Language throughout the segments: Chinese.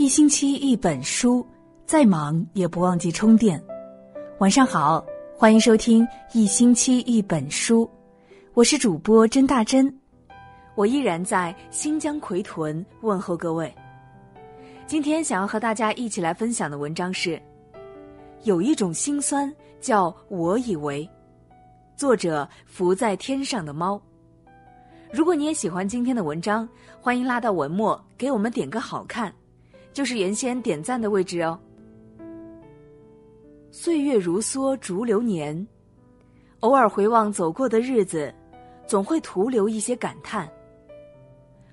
一星期一本书，再忙也不忘记充电。晚上好，欢迎收听一星期一本书，我是主播甄大珍，我依然在新疆奎屯问候各位。今天想要和大家一起来分享的文章是：有一种心酸叫我以为。作者浮在天上的猫。如果你也喜欢今天的文章，欢迎拉到文末给我们点个好看。就是原先点赞的位置哦。岁月如梭，逐流年，偶尔回望走过的日子，总会徒留一些感叹。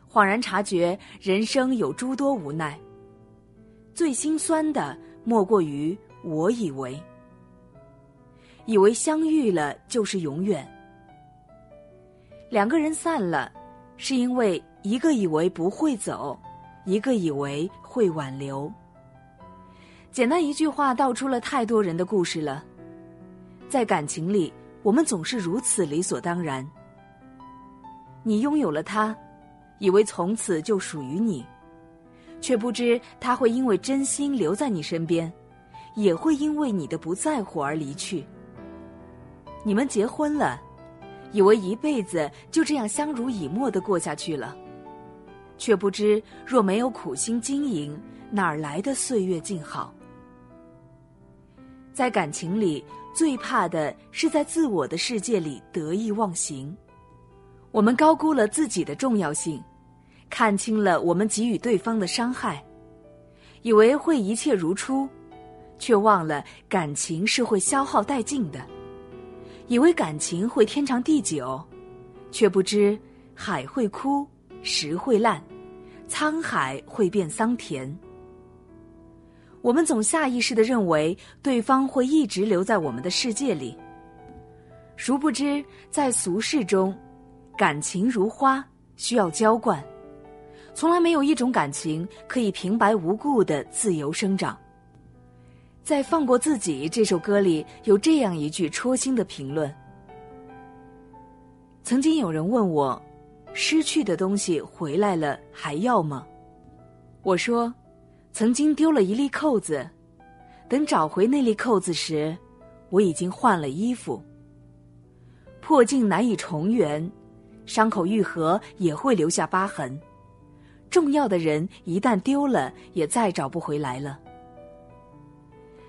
恍然察觉，人生有诸多无奈。最心酸的，莫过于我以为，以为相遇了就是永远。两个人散了，是因为一个以为不会走。一个以为会挽留，简单一句话道出了太多人的故事了。在感情里，我们总是如此理所当然。你拥有了他，以为从此就属于你，却不知他会因为真心留在你身边，也会因为你的不在乎而离去。你们结婚了，以为一辈子就这样相濡以沫的过下去了。却不知，若没有苦心经营，哪儿来的岁月静好？在感情里，最怕的是在自我的世界里得意忘形。我们高估了自己的重要性，看清了我们给予对方的伤害，以为会一切如初，却忘了感情是会消耗殆尽的；以为感情会天长地久，却不知海会枯。石会烂，沧海会变桑田。我们总下意识的认为对方会一直留在我们的世界里，殊不知在俗世中，感情如花，需要浇灌，从来没有一种感情可以平白无故的自由生长。在《放过自己》这首歌里，有这样一句戳心的评论：曾经有人问我。失去的东西回来了还要吗？我说，曾经丢了一粒扣子，等找回那粒扣子时，我已经换了衣服。破镜难以重圆，伤口愈合也会留下疤痕。重要的人一旦丢了，也再找不回来了。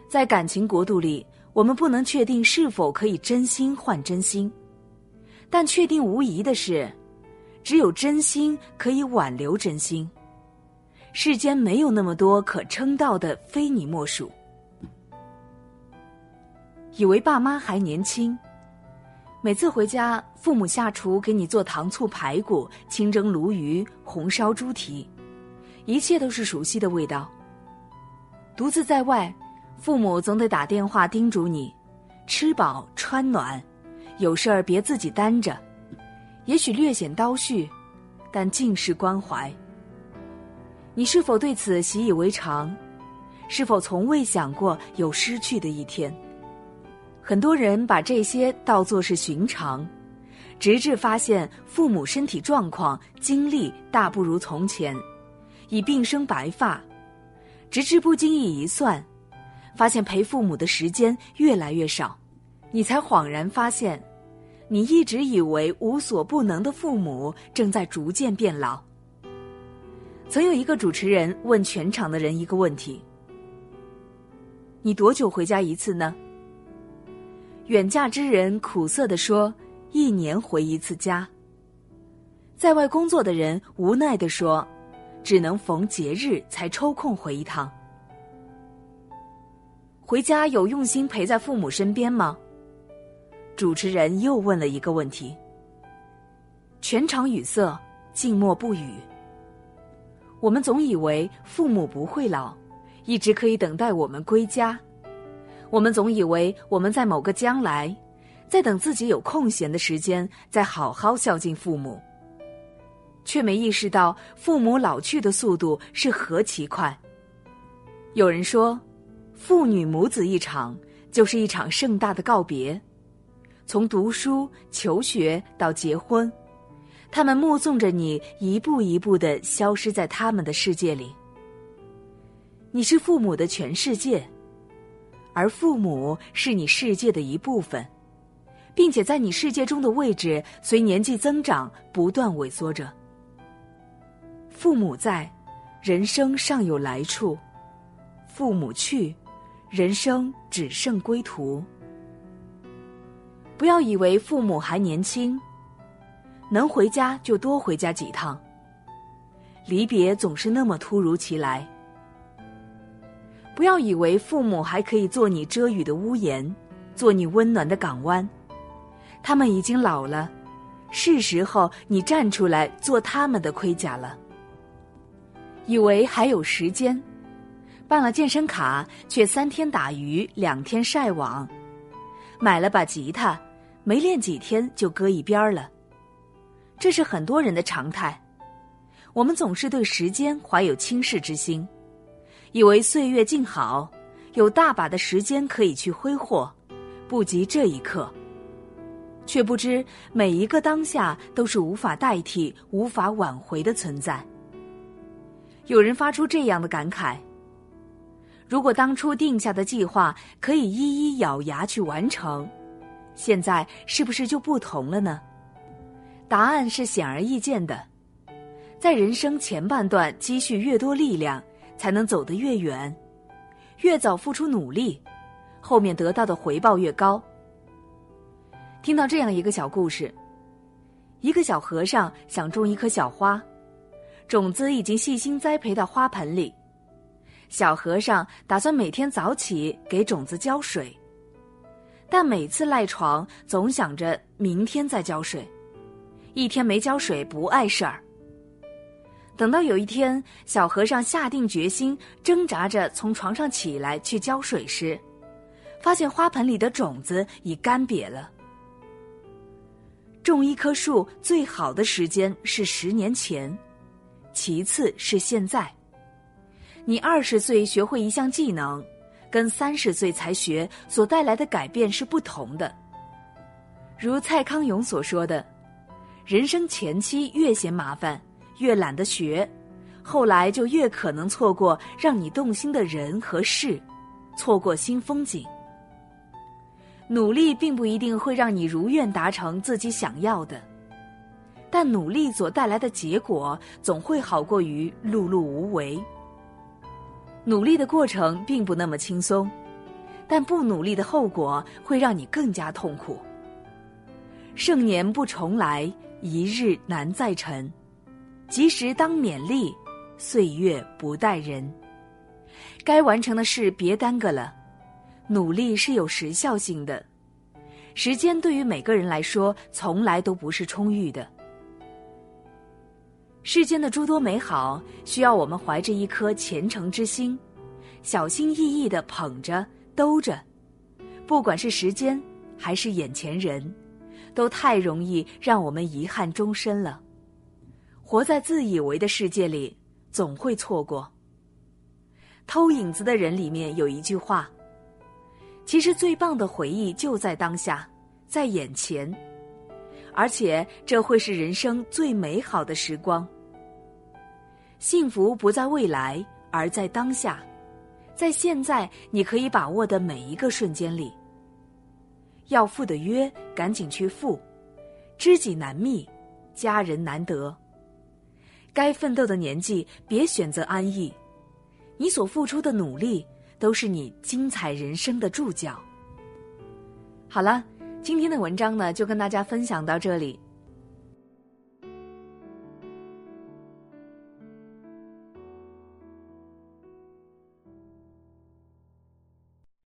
在感情国度里，我们不能确定是否可以真心换真心，但确定无疑的是。只有真心可以挽留真心，世间没有那么多可称道的，非你莫属。以为爸妈还年轻，每次回家，父母下厨给你做糖醋排骨、清蒸鲈鱼、红烧猪蹄，一切都是熟悉的味道。独自在外，父母总得打电话叮嘱你：吃饱穿暖，有事儿别自己担着。也许略显叨絮，但尽是关怀。你是否对此习以为常？是否从未想过有失去的一天？很多人把这些当作是寻常，直至发现父母身体状况、精力大不如从前，已鬓生白发；直至不经意一算，发现陪父母的时间越来越少，你才恍然发现。你一直以为无所不能的父母正在逐渐变老。曾有一个主持人问全场的人一个问题：“你多久回家一次呢？”远嫁之人苦涩的说：“一年回一次家。”在外工作的人无奈的说：“只能逢节日才抽空回一趟。”回家有用心陪在父母身边吗？主持人又问了一个问题。全场语塞，静默不语。我们总以为父母不会老，一直可以等待我们归家。我们总以为我们在某个将来，在等自己有空闲的时间，再好好孝敬父母。却没意识到父母老去的速度是何其快。有人说，父女母子一场，就是一场盛大的告别。从读书求学到结婚，他们目送着你一步一步的消失在他们的世界里。你是父母的全世界，而父母是你世界的一部分，并且在你世界中的位置随年纪增长不断萎缩着。父母在，人生尚有来处；父母去，人生只剩归途。不要以为父母还年轻，能回家就多回家几趟。离别总是那么突如其来。不要以为父母还可以做你遮雨的屋檐，做你温暖的港湾，他们已经老了，是时候你站出来做他们的盔甲了。以为还有时间，办了健身卡却三天打鱼两天晒网，买了把吉他，没练几天就搁一边了。这是很多人的常态。我们总是对时间怀有轻视之心，以为岁月静好，有大把的时间可以去挥霍，不及这一刻。却不知每一个当下都是无法代替、无法挽回的存在。有人发出这样的感慨：如果当初定下的计划可以一一咬牙去完成，现在是不是就不同了呢？答案是显而易见的。在人生前半段积蓄越多力量，才能走得越远；越早付出努力，后面得到的回报越高。听到这样一个小故事：一个小和尚想种一棵小花，种子已经细心栽培到花盆里。小和尚打算每天早起给种子浇水，但每次赖床总想着明天再浇水，一天没浇水不碍事儿。等到有一天，小和尚下定决心，挣扎着从床上起来去浇水时，发现花盆里的种子已干瘪了。种一棵树最好的时间是十年前，其次是现在。你二十岁学会一项技能，跟三十岁才学所带来的改变是不同的。如蔡康永所说的：“人生前期越嫌麻烦。”越懒得学，后来就越可能错过让你动心的人和事，错过新风景。努力并不一定会让你如愿达成自己想要的，但努力所带来的结果总会好过于碌碌无为。努力的过程并不那么轻松，但不努力的后果会让你更加痛苦。盛年不重来，一日难再晨。及时当勉励，岁月不待人。该完成的事别耽搁了，努力是有时效性的。时间对于每个人来说，从来都不是充裕的。世间的诸多美好，需要我们怀着一颗虔诚之心，小心翼翼的捧着、兜着。不管是时间，还是眼前人，都太容易让我们遗憾终身了。活在自以为的世界里，总会错过。偷影子的人里面有一句话：“其实最棒的回忆就在当下，在眼前，而且这会是人生最美好的时光。幸福不在未来，而在当下，在现在你可以把握的每一个瞬间里。要赴的约，赶紧去赴；知己难觅，佳人难得。”该奋斗的年纪，别选择安逸。你所付出的努力，都是你精彩人生的注脚。好了，今天的文章呢，就跟大家分享到这里。